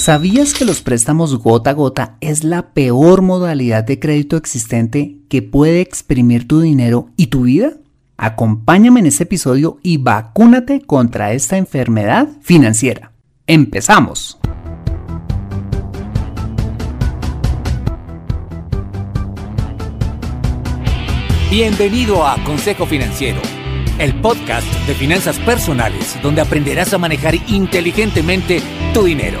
¿Sabías que los préstamos gota a gota es la peor modalidad de crédito existente que puede exprimir tu dinero y tu vida? Acompáñame en este episodio y vacúnate contra esta enfermedad financiera. ¡Empezamos! Bienvenido a Consejo Financiero, el podcast de finanzas personales donde aprenderás a manejar inteligentemente tu dinero,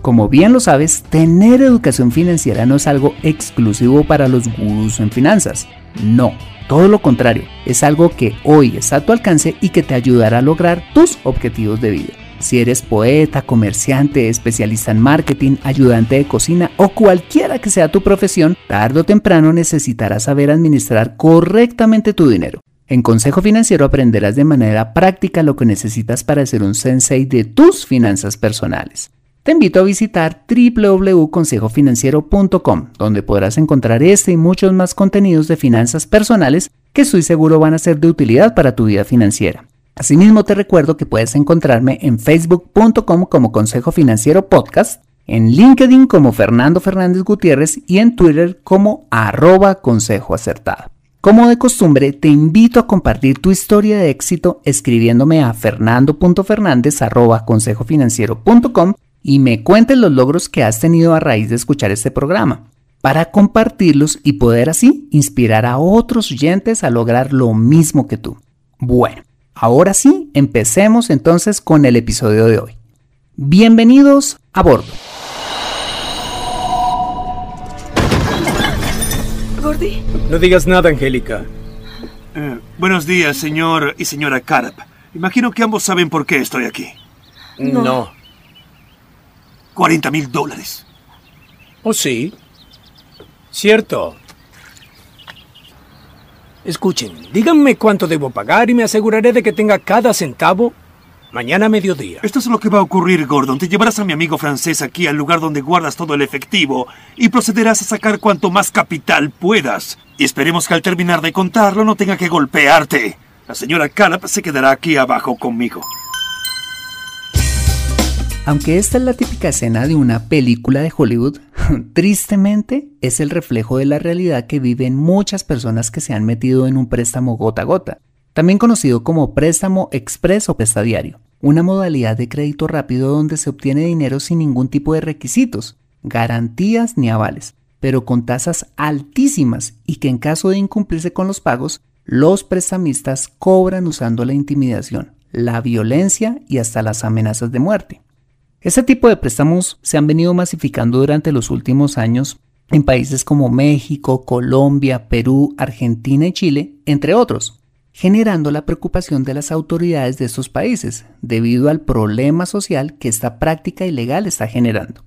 Como bien lo sabes, tener educación financiera no es algo exclusivo para los gurús en finanzas. No, todo lo contrario, es algo que hoy está a tu alcance y que te ayudará a lograr tus objetivos de vida. Si eres poeta, comerciante, especialista en marketing, ayudante de cocina o cualquiera que sea tu profesión, tarde o temprano necesitarás saber administrar correctamente tu dinero. En Consejo Financiero aprenderás de manera práctica lo que necesitas para ser un sensei de tus finanzas personales te invito a visitar www.consejofinanciero.com, donde podrás encontrar este y muchos más contenidos de finanzas personales que estoy seguro van a ser de utilidad para tu vida financiera. Asimismo, te recuerdo que puedes encontrarme en facebook.com como Consejo Financiero Podcast, en LinkedIn como Fernando Fernández Gutiérrez y en Twitter como arroba Consejo Acertado. Como de costumbre, te invito a compartir tu historia de éxito escribiéndome a fernando.fernandez.consejofinanciero.com y me cuentes los logros que has tenido a raíz de escuchar este programa, para compartirlos y poder así inspirar a otros oyentes a lograr lo mismo que tú. Bueno, ahora sí, empecemos entonces con el episodio de hoy. Bienvenidos a bordo. Gordy. No digas nada, Angélica. Eh, buenos días, señor y señora Carp. Imagino que ambos saben por qué estoy aquí. no. 40 mil dólares. ¿Oh, sí? Cierto. Escuchen, díganme cuánto debo pagar y me aseguraré de que tenga cada centavo mañana a mediodía. Esto es lo que va a ocurrir, Gordon. Te llevarás a mi amigo francés aquí al lugar donde guardas todo el efectivo y procederás a sacar cuanto más capital puedas. Y esperemos que al terminar de contarlo no tenga que golpearte. La señora Calap se quedará aquí abajo conmigo. Aunque esta es la típica escena de una película de Hollywood, tristemente es el reflejo de la realidad que viven muchas personas que se han metido en un préstamo gota a gota, también conocido como préstamo express o prestadiario, una modalidad de crédito rápido donde se obtiene dinero sin ningún tipo de requisitos, garantías ni avales, pero con tasas altísimas y que en caso de incumplirse con los pagos, los prestamistas cobran usando la intimidación, la violencia y hasta las amenazas de muerte. Este tipo de préstamos se han venido masificando durante los últimos años en países como México, Colombia, Perú, Argentina y Chile, entre otros, generando la preocupación de las autoridades de estos países debido al problema social que esta práctica ilegal está generando.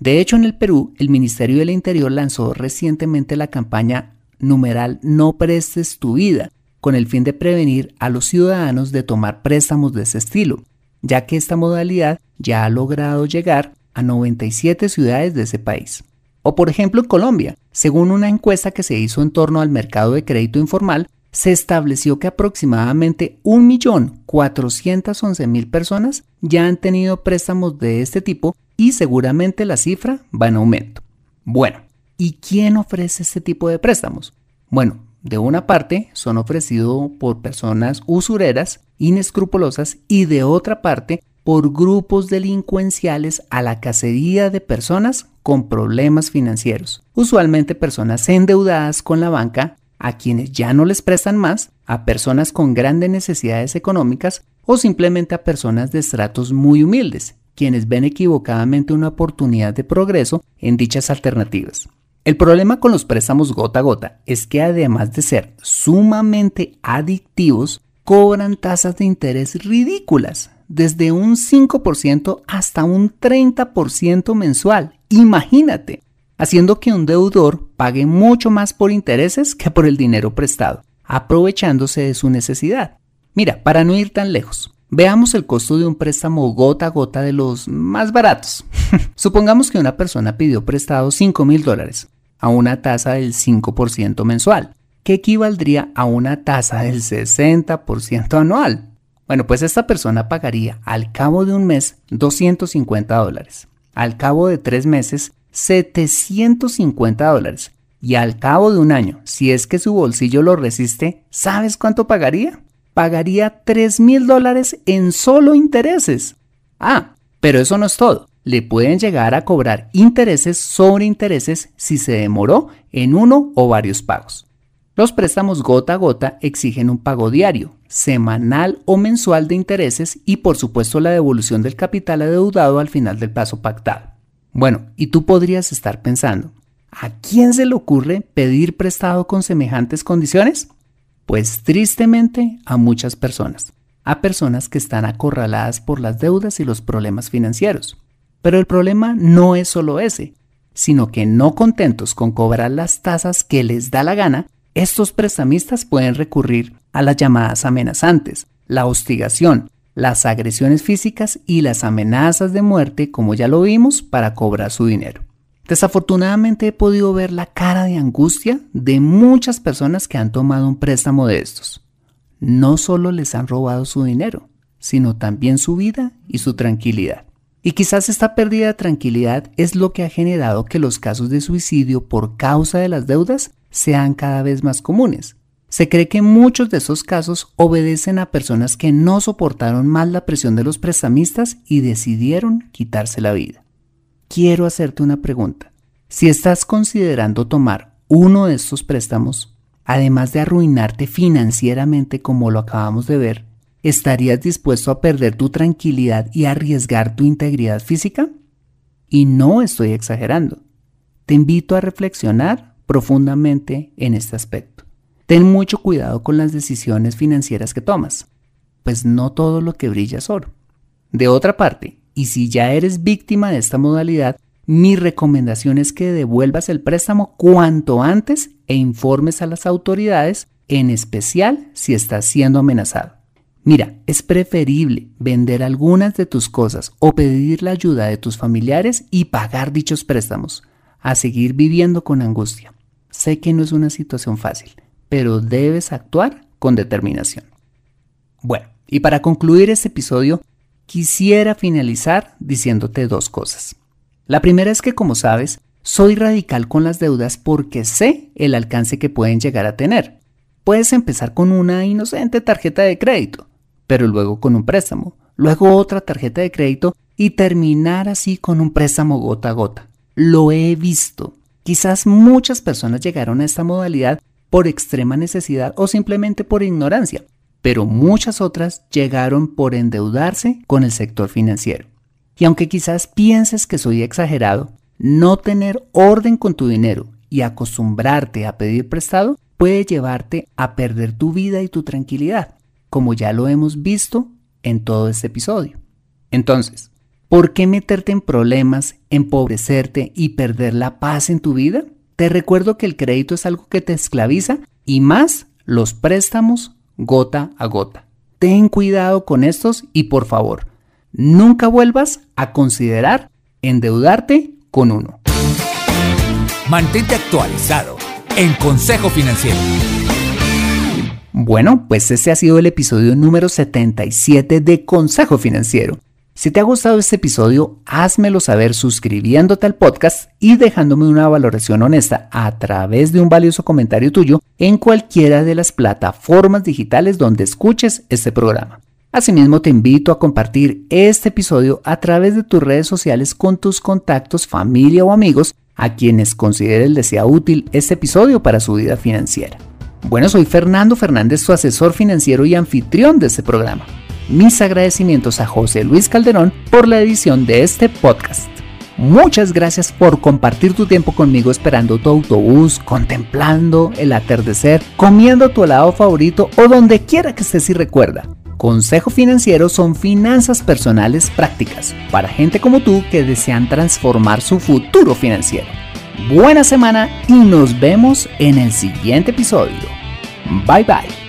De hecho, en el Perú, el Ministerio del Interior lanzó recientemente la campaña numeral No prestes tu vida, con el fin de prevenir a los ciudadanos de tomar préstamos de ese estilo, ya que esta modalidad ya ha logrado llegar a 97 ciudades de ese país. O por ejemplo en Colombia, según una encuesta que se hizo en torno al mercado de crédito informal, se estableció que aproximadamente 1.411.000 personas ya han tenido préstamos de este tipo y seguramente la cifra va en aumento. Bueno, ¿y quién ofrece este tipo de préstamos? Bueno, de una parte son ofrecidos por personas usureras, inescrupulosas y de otra parte por grupos delincuenciales a la cacería de personas con problemas financieros, usualmente personas endeudadas con la banca, a quienes ya no les prestan más, a personas con grandes necesidades económicas o simplemente a personas de estratos muy humildes, quienes ven equivocadamente una oportunidad de progreso en dichas alternativas. El problema con los préstamos gota a gota es que además de ser sumamente adictivos, cobran tasas de interés ridículas, desde un 5% hasta un 30% mensual. Imagínate, haciendo que un deudor pague mucho más por intereses que por el dinero prestado, aprovechándose de su necesidad. Mira, para no ir tan lejos, veamos el costo de un préstamo gota a gota de los más baratos. Supongamos que una persona pidió prestado 5 mil dólares a una tasa del 5% mensual, que equivaldría a una tasa del 60% anual. Bueno, pues esta persona pagaría al cabo de un mes 250 dólares, al cabo de tres meses 750 dólares y al cabo de un año, si es que su bolsillo lo resiste, ¿sabes cuánto pagaría? Pagaría 3 mil dólares en solo intereses. Ah, pero eso no es todo. Le pueden llegar a cobrar intereses sobre intereses si se demoró en uno o varios pagos. Los préstamos gota a gota exigen un pago diario, semanal o mensual de intereses y por supuesto la devolución del capital adeudado al final del plazo pactado. Bueno, y tú podrías estar pensando, ¿a quién se le ocurre pedir prestado con semejantes condiciones? Pues tristemente a muchas personas, a personas que están acorraladas por las deudas y los problemas financieros. Pero el problema no es solo ese, sino que no contentos con cobrar las tasas que les da la gana, estos prestamistas pueden recurrir a las llamadas amenazantes, la hostigación, las agresiones físicas y las amenazas de muerte, como ya lo vimos, para cobrar su dinero. Desafortunadamente he podido ver la cara de angustia de muchas personas que han tomado un préstamo de estos. No solo les han robado su dinero, sino también su vida y su tranquilidad. Y quizás esta pérdida de tranquilidad es lo que ha generado que los casos de suicidio por causa de las deudas sean cada vez más comunes. Se cree que muchos de esos casos obedecen a personas que no soportaron más la presión de los prestamistas y decidieron quitarse la vida. Quiero hacerte una pregunta. Si estás considerando tomar uno de estos préstamos, además de arruinarte financieramente como lo acabamos de ver, ¿estarías dispuesto a perder tu tranquilidad y arriesgar tu integridad física? Y no estoy exagerando. Te invito a reflexionar profundamente en este aspecto. Ten mucho cuidado con las decisiones financieras que tomas, pues no todo lo que brilla es oro. De otra parte, y si ya eres víctima de esta modalidad, mi recomendación es que devuelvas el préstamo cuanto antes e informes a las autoridades, en especial si estás siendo amenazado. Mira, es preferible vender algunas de tus cosas o pedir la ayuda de tus familiares y pagar dichos préstamos, a seguir viviendo con angustia. Sé que no es una situación fácil, pero debes actuar con determinación. Bueno, y para concluir este episodio, quisiera finalizar diciéndote dos cosas. La primera es que, como sabes, soy radical con las deudas porque sé el alcance que pueden llegar a tener. Puedes empezar con una inocente tarjeta de crédito, pero luego con un préstamo, luego otra tarjeta de crédito y terminar así con un préstamo gota a gota. Lo he visto. Quizás muchas personas llegaron a esta modalidad por extrema necesidad o simplemente por ignorancia, pero muchas otras llegaron por endeudarse con el sector financiero. Y aunque quizás pienses que soy exagerado, no tener orden con tu dinero y acostumbrarte a pedir prestado puede llevarte a perder tu vida y tu tranquilidad, como ya lo hemos visto en todo este episodio. Entonces, ¿por qué meterte en problemas, empobrecerte y perder la paz en tu vida? Te recuerdo que el crédito es algo que te esclaviza y más los préstamos gota a gota. Ten cuidado con estos y por favor, nunca vuelvas a considerar endeudarte con uno. Mantente actualizado en Consejo Financiero. Bueno, pues este ha sido el episodio número 77 de Consejo Financiero. Si te ha gustado este episodio, házmelo saber suscribiéndote al podcast y dejándome una valoración honesta a través de un valioso comentario tuyo en cualquiera de las plataformas digitales donde escuches este programa. Asimismo, te invito a compartir este episodio a través de tus redes sociales con tus contactos, familia o amigos a quienes consideres les sea útil este episodio para su vida financiera. Bueno, soy Fernando Fernández, tu asesor financiero y anfitrión de este programa. Mis agradecimientos a José Luis Calderón por la edición de este podcast. Muchas gracias por compartir tu tiempo conmigo esperando tu autobús, contemplando el atardecer, comiendo tu helado favorito o donde quiera que estés y recuerda. Consejo Financiero son finanzas personales prácticas para gente como tú que desean transformar su futuro financiero. Buena semana y nos vemos en el siguiente episodio. Bye bye.